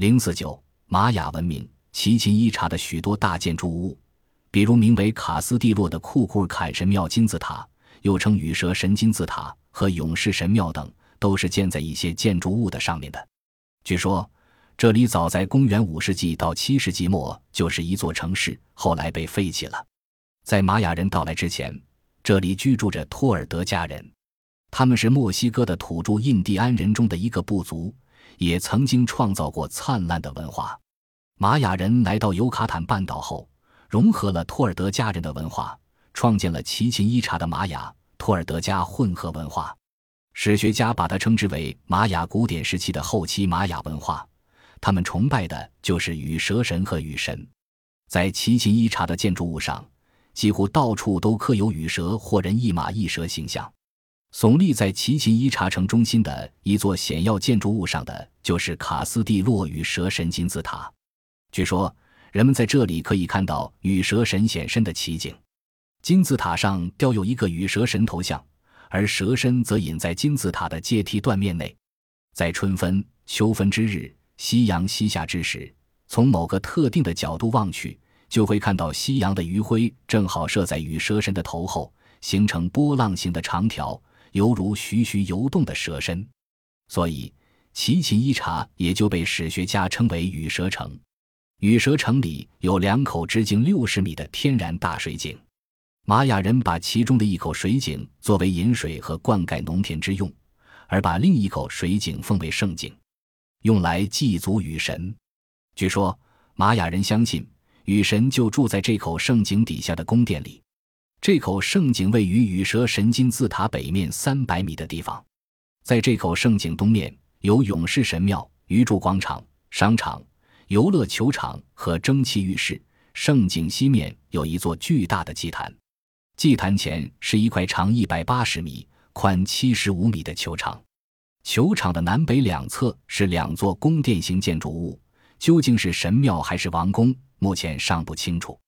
零四九玛雅文明，奇琴伊察的许多大建筑物，比如名为卡斯蒂洛的库库尔坎神庙金字塔，又称羽蛇神金字塔和勇士神庙等，都是建在一些建筑物的上面的。据说，这里早在公元五世纪到七世纪末就是一座城市，后来被废弃了。在玛雅人到来之前，这里居住着托尔德加人，他们是墨西哥的土著印第安人中的一个部族，也曾经创造过灿烂的文化。玛雅人来到尤卡坦半岛后，融合了托尔德加人的文化，创建了奇琴伊察的玛雅托尔德加混合文化。史学家把它称之为玛雅古典时期的后期玛雅文化。他们崇拜的就是羽蛇神和羽神。在奇琴伊察的建筑物上。几乎到处都刻有羽蛇或人一马一蛇形象。耸立在奇琴伊察城中心的一座显要建筑物上的，就是卡斯蒂洛与蛇神金字塔。据说，人们在这里可以看到与蛇神显身的奇景。金字塔上雕有一个与蛇神头像，而蛇身则隐在金字塔的阶梯断面内。在春分、秋分之日，夕阳西下之时，从某个特定的角度望去。就会看到夕阳的余晖正好射在与蛇神的头后，形成波浪形的长条，犹如徐徐游动的蛇身。所以，奇琴伊察也就被史学家称为羽蛇城。羽蛇城里有两口直径六十米的天然大水井，玛雅人把其中的一口水井作为饮水和灌溉农田之用，而把另一口水井奉为圣井，用来祭祖雨神。据说，玛雅人相信。雨神就住在这口圣井底下的宫殿里。这口圣井位于羽蛇神金字塔北面三百米的地方。在这口圣井东面有勇士神庙、鱼柱广场、商场、游乐球场和蒸汽浴室。圣井西面有一座巨大的祭坛，祭坛前是一块长一百八十米、宽七十五米的球场。球场的南北两侧是两座宫殿型建筑物，究竟是神庙还是王宫？目前尚不清楚，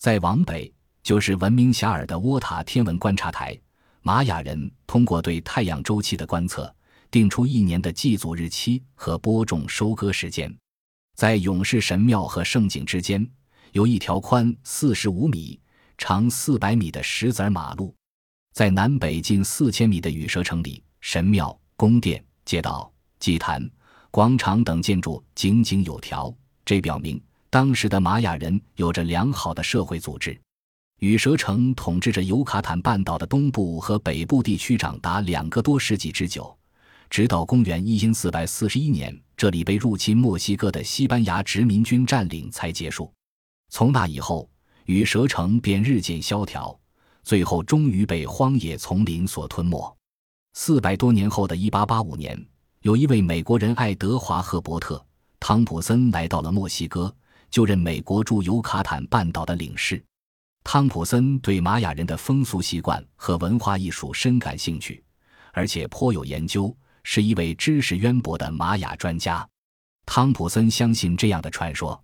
再往北就是闻名遐迩的沃塔天文观察台。玛雅人通过对太阳周期的观测，定出一年的祭祖日期和播种收割时间。在勇士神庙和圣井之间，有一条宽四十五米、长四百米的石子马路。在南北近四千米的羽蛇城里，神庙、宫殿、街道、祭坛、广场等建筑井井有条，这表明。当时的玛雅人有着良好的社会组织。羽蛇城统治着尤卡坦半岛的东部和北部地区长达两个多世纪之久，直到公元一四四一年，这里被入侵墨西哥的西班牙殖民军占领才结束。从那以后，羽蛇城便日渐萧条，最后终于被荒野丛林所吞没。四百多年后的一八八五年，有一位美国人爱德华·赫伯特·汤普森来到了墨西哥。就任美国驻尤卡坦半岛的领事，汤普森对玛雅人的风俗习惯和文化艺术深感兴趣，而且颇有研究，是一位知识渊博的玛雅专家。汤普森相信这样的传说：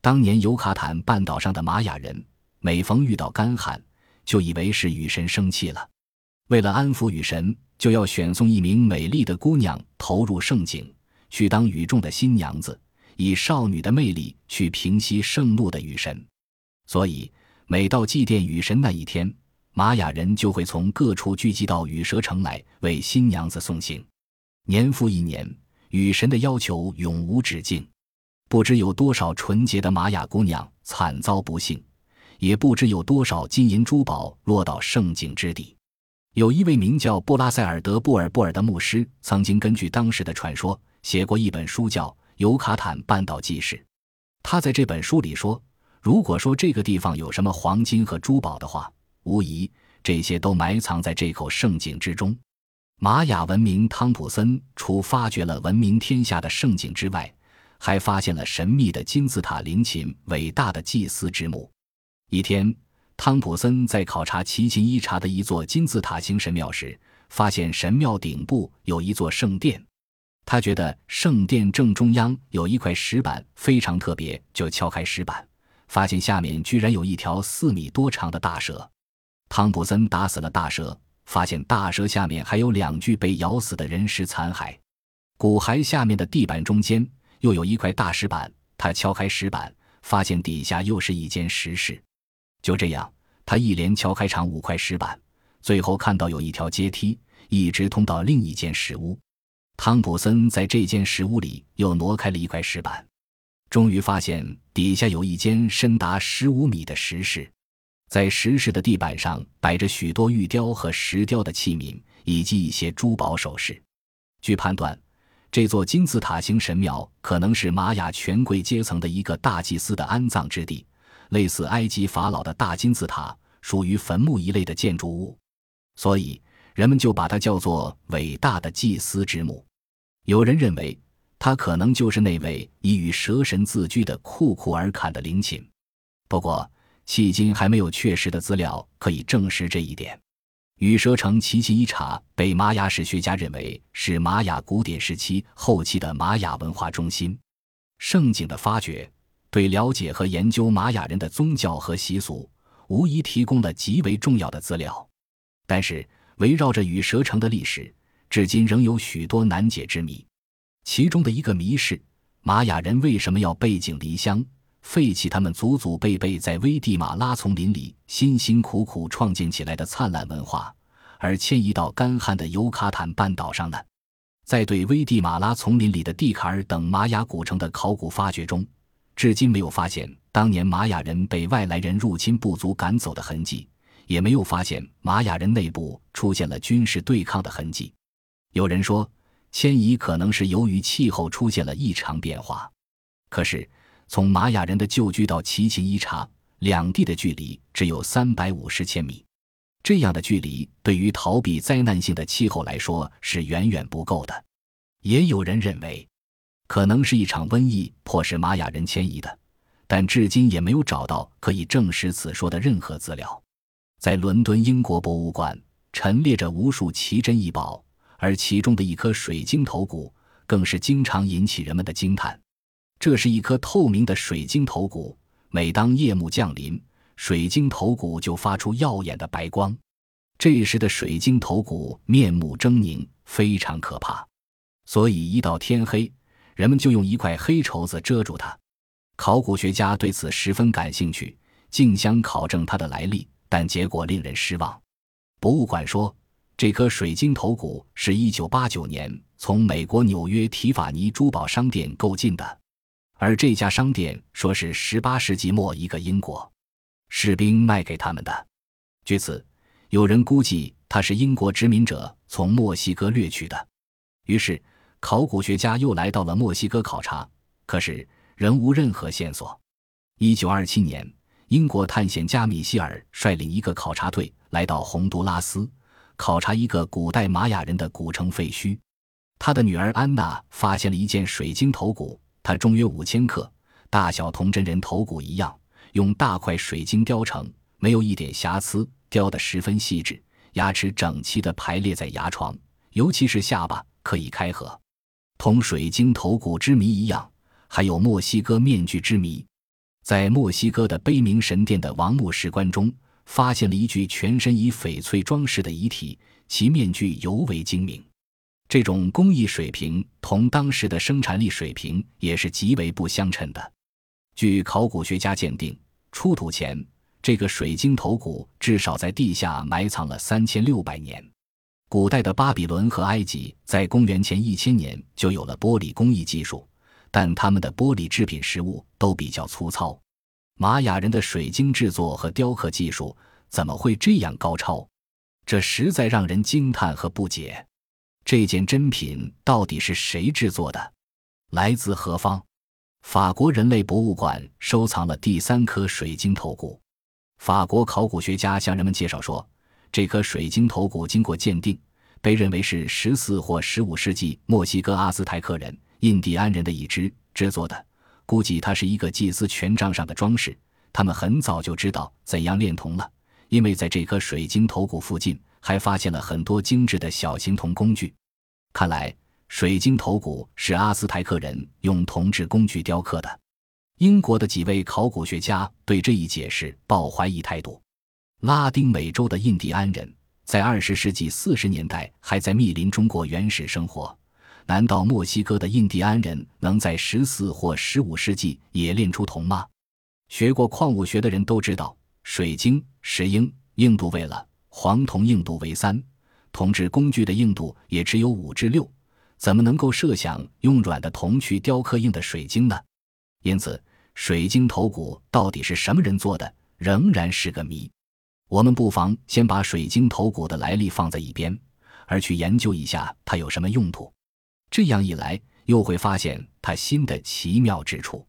当年尤卡坦半岛上的玛雅人，每逢遇到干旱，就以为是雨神生气了，为了安抚雨神，就要选送一名美丽的姑娘投入圣井，去当雨中的新娘子。以少女的魅力去平息盛怒的雨神，所以每到祭奠雨神那一天，玛雅人就会从各处聚集到雨蛇城来为新娘子送行。年复一年，雨神的要求永无止境，不知有多少纯洁的玛雅姑娘惨遭不幸，也不知有多少金银珠宝落到圣境之地。有一位名叫布拉塞尔德布尔布尔的牧师，曾经根据当时的传说写过一本书，叫。尤卡坦半岛记事，他在这本书里说：“如果说这个地方有什么黄金和珠宝的话，无疑这些都埋藏在这口圣井之中。”玛雅文明汤普森除发掘了闻名天下的圣井之外，还发现了神秘的金字塔陵寝——伟大的祭司之墓。一天，汤普森在考察奇琴伊察的一座金字塔形神庙时，发现神庙顶部有一座圣殿。他觉得圣殿正中央有一块石板非常特别，就敲开石板，发现下面居然有一条四米多长的大蛇。汤普森打死了大蛇，发现大蛇下面还有两具被咬死的人尸残骸。骨骸下面的地板中间又有一块大石板。他敲开石板，发现底下又是一间石室。就这样，他一连敲开长五块石板，最后看到有一条阶梯，一直通到另一间石屋。汤普森在这间石屋里又挪开了一块石板，终于发现底下有一间深达十五米的石室。在石室的地板上摆着许多玉雕和石雕的器皿，以及一些珠宝首饰。据判断。这座金字塔形神庙可能是玛雅权贵阶层的一个大祭司的安葬之地，类似埃及法老的大金字塔，属于坟墓一类的建筑物，所以人们就把它叫做“伟大的祭司之墓”。有人认为，他可能就是那位以与蛇神自居的库库尔坎的陵寝。不过，迄今还没有确实的资料可以证实这一点。羽蛇城奇琴伊察被玛雅史学家认为是玛雅古典时期后期的玛雅文化中心。盛景的发掘对了解和研究玛雅人的宗教和习俗无疑提供了极为重要的资料。但是，围绕着羽蛇城的历史，至今仍有许多难解之谜。其中的一个谜是：玛雅人为什么要背井离乡？废弃他们祖祖辈辈在危地马拉丛林里辛辛苦苦创建起来的灿烂文化，而迁移到干旱的尤卡坦半岛上呢？在对危地马拉丛林里的蒂卡尔等玛雅古城的考古发掘中，至今没有发现当年玛雅人被外来人入侵部族赶走的痕迹，也没有发现玛雅人内部出现了军事对抗的痕迹。有人说，迁移可能是由于气候出现了异常变化，可是。从玛雅人的旧居到奇琴伊察两地的距离只有三百五十千米，这样的距离对于逃避灾难性的气候来说是远远不够的。也有人认为，可能是一场瘟疫迫使玛雅人迁移的，但至今也没有找到可以证实此说的任何资料。在伦敦英国博物馆陈列着无数奇珍异宝，而其中的一颗水晶头骨更是经常引起人们的惊叹。这是一颗透明的水晶头骨，每当夜幕降临，水晶头骨就发出耀眼的白光。这时的水晶头骨面目狰狞，非常可怕，所以一到天黑，人们就用一块黑绸子遮住它。考古学家对此十分感兴趣，竞相考证它的来历，但结果令人失望。博物馆说，这颗水晶头骨是一九八九年从美国纽约提法尼珠宝商店购进的。而这家商店说是十八世纪末一个英国士兵卖给他们的。据此，有人估计它是英国殖民者从墨西哥掠去的。于是，考古学家又来到了墨西哥考察，可是仍无任何线索。一九二七年，英国探险家米歇尔率领一个考察队来到洪都拉斯，考察一个古代玛雅人的古城废墟。他的女儿安娜发现了一件水晶头骨。它重约五千克，大小同真人头骨一样，用大块水晶雕成，没有一点瑕疵，雕得十分细致，牙齿整齐地排列在牙床，尤其是下巴可以开合。同水晶头骨之谜一样，还有墨西哥面具之谜。在墨西哥的悲鸣神殿的王墓石棺中，发现了一具全身以翡翠装饰的遗体，其面具尤为精明。这种工艺水平同当时的生产力水平也是极为不相称的。据考古学家鉴定，出土前这个水晶头骨至少在地下埋藏了三千六百年。古代的巴比伦和埃及在公元前一千年就有了玻璃工艺技术，但他们的玻璃制品实物都比较粗糙。玛雅人的水晶制作和雕刻技术怎么会这样高超？这实在让人惊叹和不解。这件珍品到底是谁制作的？来自何方？法国人类博物馆收藏了第三颗水晶头骨。法国考古学家向人们介绍说，这颗水晶头骨经过鉴定，被认为是十四或十五世纪墨西哥阿兹台克人、印第安人的遗肢制作的。估计它是一个祭司权杖上的装饰。他们很早就知道怎样炼铜了，因为在这颗水晶头骨附近。还发现了很多精致的小型铜工具，看来水晶头骨是阿斯泰克人用铜制工具雕刻的。英国的几位考古学家对这一解释抱怀疑态度。拉丁美洲的印第安人在二十世纪四十年代还在密林中过原始生活，难道墨西哥的印第安人能在十四或十五世纪冶炼出铜吗？学过矿物学的人都知道，水晶、石英硬度为了，黄铜硬度为三，铜制工具的硬度也只有五至六，怎么能够设想用软的铜去雕刻硬的水晶呢？因此，水晶头骨到底是什么人做的，仍然是个谜。我们不妨先把水晶头骨的来历放在一边，而去研究一下它有什么用途。这样一来，又会发现它新的奇妙之处。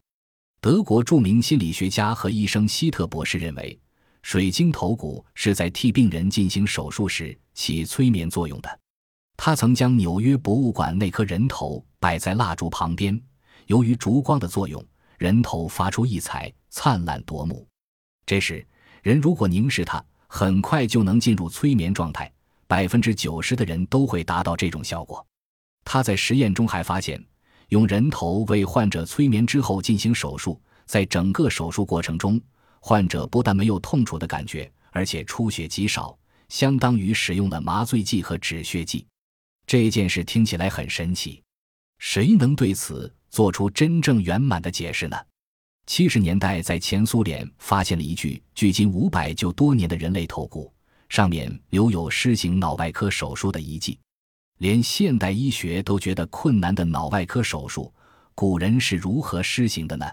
德国著名心理学家和医生希特博士认为，水晶头骨是在替病人进行手术时起催眠作用的。他曾将纽约博物馆那颗人头摆在蜡烛旁边，由于烛光的作用，人头发出异彩，灿烂夺目。这时，人如果凝视它，很快就能进入催眠状态。百分之九十的人都会达到这种效果。他在实验中还发现。用人头为患者催眠之后进行手术，在整个手术过程中，患者不但没有痛楚的感觉，而且出血极少，相当于使用了麻醉剂和止血剂。这件事听起来很神奇，谁能对此做出真正圆满的解释呢？七十年代，在前苏联发现了一具距今五百就多年的人类头骨，上面留有施行脑外科手术的遗迹。连现代医学都觉得困难的脑外科手术，古人是如何施行的呢？